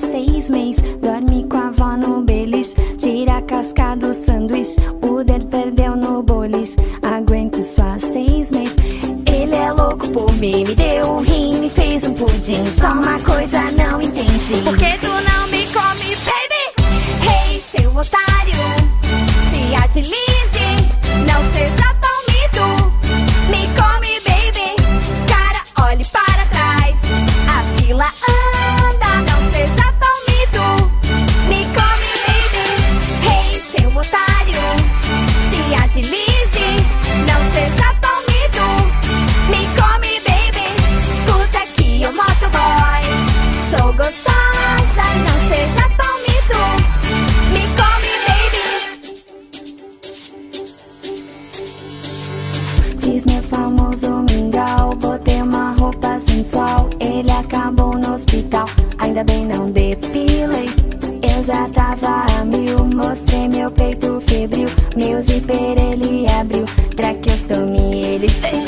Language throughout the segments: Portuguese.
seis meses. Dorme com a avó no beliche. Tira a casca do sanduíche. O dedo perdeu no boliche. Aguento só seis meses. Ele é louco por mim. Me deu um rim, me fez um pudim. Só uma coisa não entendi. Por que tu não me come, baby? Hey, seu otário. Se agilize. fiz meu né? famoso mingau. Botei uma roupa sensual, ele acabou no hospital. Ainda bem não depilei, eu já tava a mil. Mostrei meu peito febril, meu zíper ele abriu. Traqueostomia ele fez.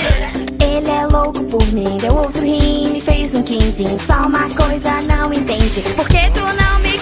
Ele é louco por mim, deu outro rim, fez um quindim. Só uma coisa não entende, porque tu não me